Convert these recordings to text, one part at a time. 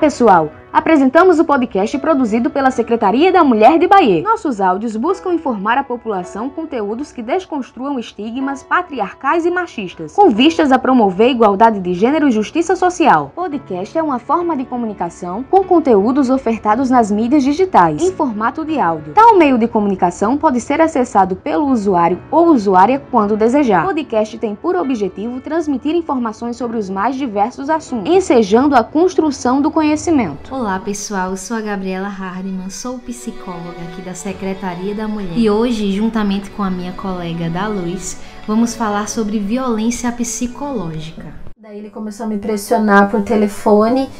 Pessoal! Apresentamos o podcast produzido pela Secretaria da Mulher de Bahia. Nossos áudios buscam informar a população conteúdos que desconstruam estigmas patriarcais e machistas, com vistas a promover igualdade de gênero e justiça social. Podcast é uma forma de comunicação com conteúdos ofertados nas mídias digitais, em formato de áudio. Tal meio de comunicação pode ser acessado pelo usuário ou usuária quando desejar. Podcast tem por objetivo transmitir informações sobre os mais diversos assuntos, ensejando a construção do conhecimento. Olá, Olá pessoal, eu sou a Gabriela Hardman, sou psicóloga aqui da Secretaria da Mulher e hoje, juntamente com a minha colega da Luz, vamos falar sobre violência psicológica. Daí ele começou a me pressionar por telefone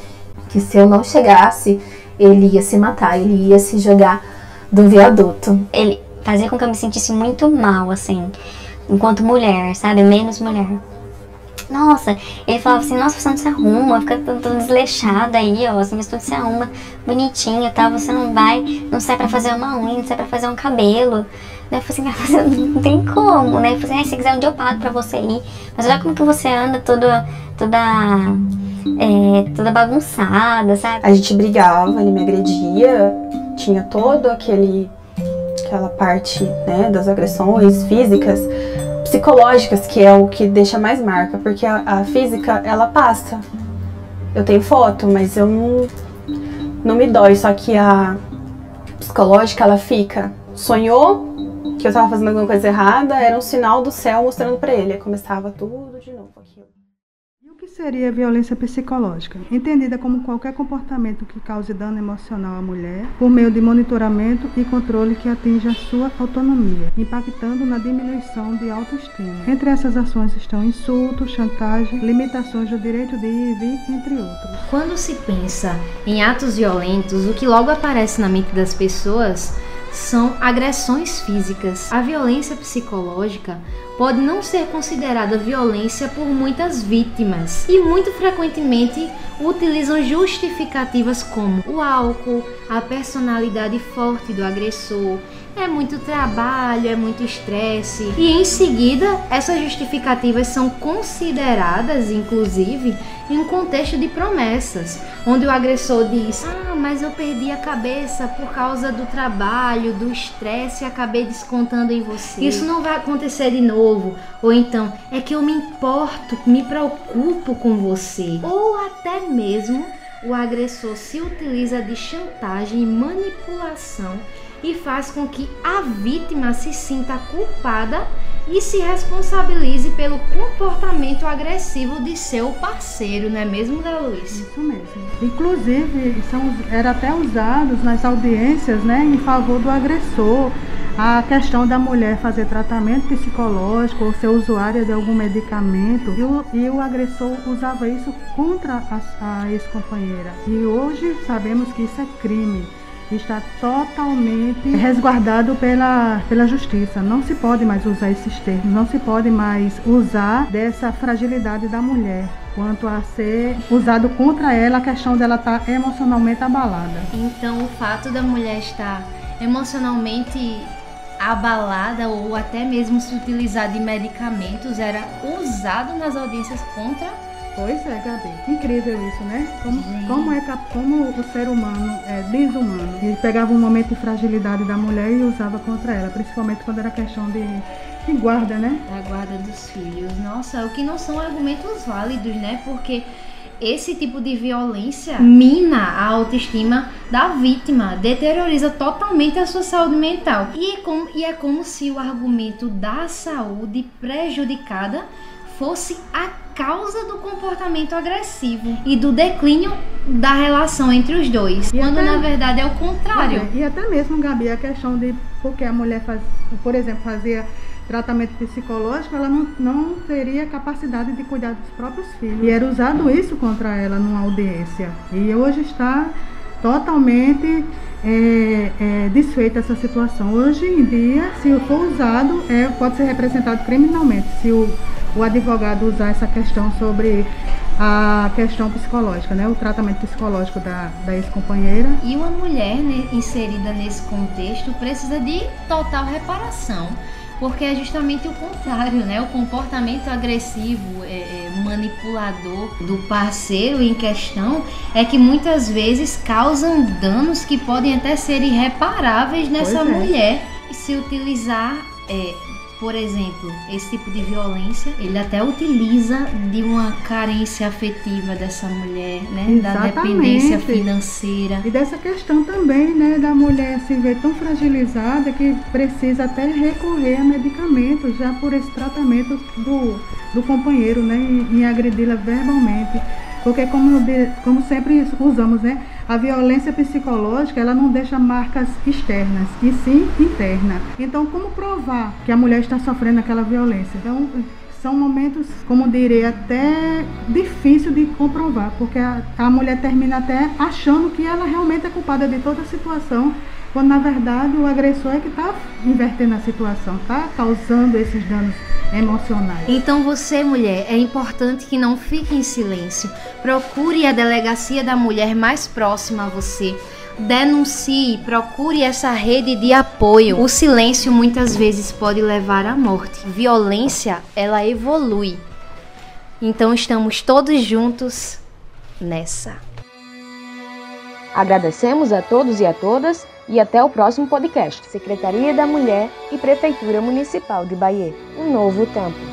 que se eu não chegasse, ele ia se matar, ele ia se jogar do viaduto. Ele fazia com que eu me sentisse muito mal, assim, enquanto mulher, sabe? Menos mulher. Nossa, ele falava assim, nossa, você não se arruma, fica tudo desleixada aí, ó, assim, você não se arruma bonitinha, tá? Você não vai, não sai pra fazer uma unha, não sai pra fazer um cabelo. Daí eu falei assim, não tem como, né? Eu falei assim, ah, se quiser um dia eu pago pra você ir. Mas olha como que você anda toda, toda, é, toda bagunçada, sabe? A gente brigava, ele me agredia, tinha todo aquele, aquela parte, né, das agressões físicas psicológicas, que é o que deixa mais marca, porque a, a física, ela passa. Eu tenho foto, mas eu não, não me dói, só que a psicológica, ela fica. Sonhou que eu tava fazendo alguma coisa errada, era um sinal do céu mostrando para ele. Aí começava tudo de novo aquilo seria violência psicológica? Entendida como qualquer comportamento que cause dano emocional à mulher, por meio de monitoramento e controle que atinja sua autonomia, impactando na diminuição de autoestima. Entre essas ações estão insultos, chantagem, limitações do direito de ir e vir, entre outros. Quando se pensa em atos violentos, o que logo aparece na mente das pessoas são agressões físicas. A violência psicológica pode não ser considerada violência por muitas vítimas e muito frequentemente utilizam justificativas como o álcool, a personalidade forte do agressor, é muito trabalho, é muito estresse. E em seguida, essas justificativas são consideradas, inclusive, em um contexto de promessas, onde o agressor diz: Ah, mas eu perdi a cabeça por causa do trabalho, do estresse acabei descontando em você. Isso não vai acontecer de novo. Ou então, é que eu me importo, me preocupo com você. Ou até mesmo o agressor se utiliza de chantagem e manipulação e faz com que a vítima se sinta culpada e se responsabilize pelo comportamento agressivo de seu parceiro, não é mesmo, Zé Luiz? Isso mesmo. Inclusive, são, era até usados nas audiências né, em favor do agressor. A questão da mulher fazer tratamento psicológico ou ser usuária de algum medicamento e o, e o agressor usava isso contra a, a ex-companheira. E hoje sabemos que isso é crime está totalmente resguardado pela, pela justiça. Não se pode mais usar esses termos, não se pode mais usar dessa fragilidade da mulher quanto a ser usado contra ela a questão dela estar tá emocionalmente abalada. Então, o fato da mulher estar emocionalmente abalada ou até mesmo se utilizar de medicamentos era usado nas audiências contra Pois é, Gabi. Incrível isso, né? Como, como, é, como o ser humano é desumano. Ele pegava um momento de fragilidade da mulher e usava contra ela, principalmente quando era questão de, de guarda, né? Da guarda dos filhos. Nossa, o que não são argumentos válidos, né? Porque esse tipo de violência mina a autoestima da vítima, deterioriza totalmente a sua saúde mental. E é como, e é como se o argumento da saúde prejudicada fosse a causa do comportamento agressivo e do declínio da relação entre os dois, e quando até, na verdade é o contrário. e até mesmo, Gabi, a questão de porque a mulher faz, por exemplo, fazia tratamento psicológico, ela não, não teria capacidade de cuidar dos próprios filhos. E era usado isso contra ela numa audiência. E hoje está totalmente é, é, desfeita essa situação. Hoje em dia, se for usado, é, pode ser representado criminalmente. Se o o advogado usar essa questão sobre a questão psicológica, né? O tratamento psicológico da, da ex-companheira. E uma mulher né, inserida nesse contexto precisa de total reparação. Porque é justamente o contrário, né? O comportamento agressivo, é, é, manipulador do parceiro em questão é que muitas vezes causam danos que podem até ser irreparáveis nessa é. mulher se utilizar é, por exemplo, esse tipo de violência, ele até utiliza de uma carência afetiva dessa mulher, né? Da Exatamente. dependência financeira. E dessa questão também, né, da mulher se ver tão fragilizada que precisa até recorrer a medicamentos já por esse tratamento do, do companheiro, né, em agredi-la verbalmente. Porque como, como sempre usamos, né, a violência psicológica, ela não deixa marcas externas, e sim interna. Então, como provar que a mulher está sofrendo aquela violência? Então, são momentos, como direi, até difícil de comprovar, porque a, a mulher termina até achando que ela realmente é culpada de toda a situação, quando na verdade o agressor é que está invertendo a situação, está causando esses danos emocionais. Então você, mulher, é importante que não fique em silêncio. Procure a delegacia da mulher mais próxima a você. Denuncie, procure essa rede de apoio. O silêncio muitas vezes pode levar à morte. Violência, ela evolui. Então estamos todos juntos nessa. Agradecemos a todos e a todas e até o próximo podcast. Secretaria da Mulher e Prefeitura Municipal de Bahia. Um novo tempo.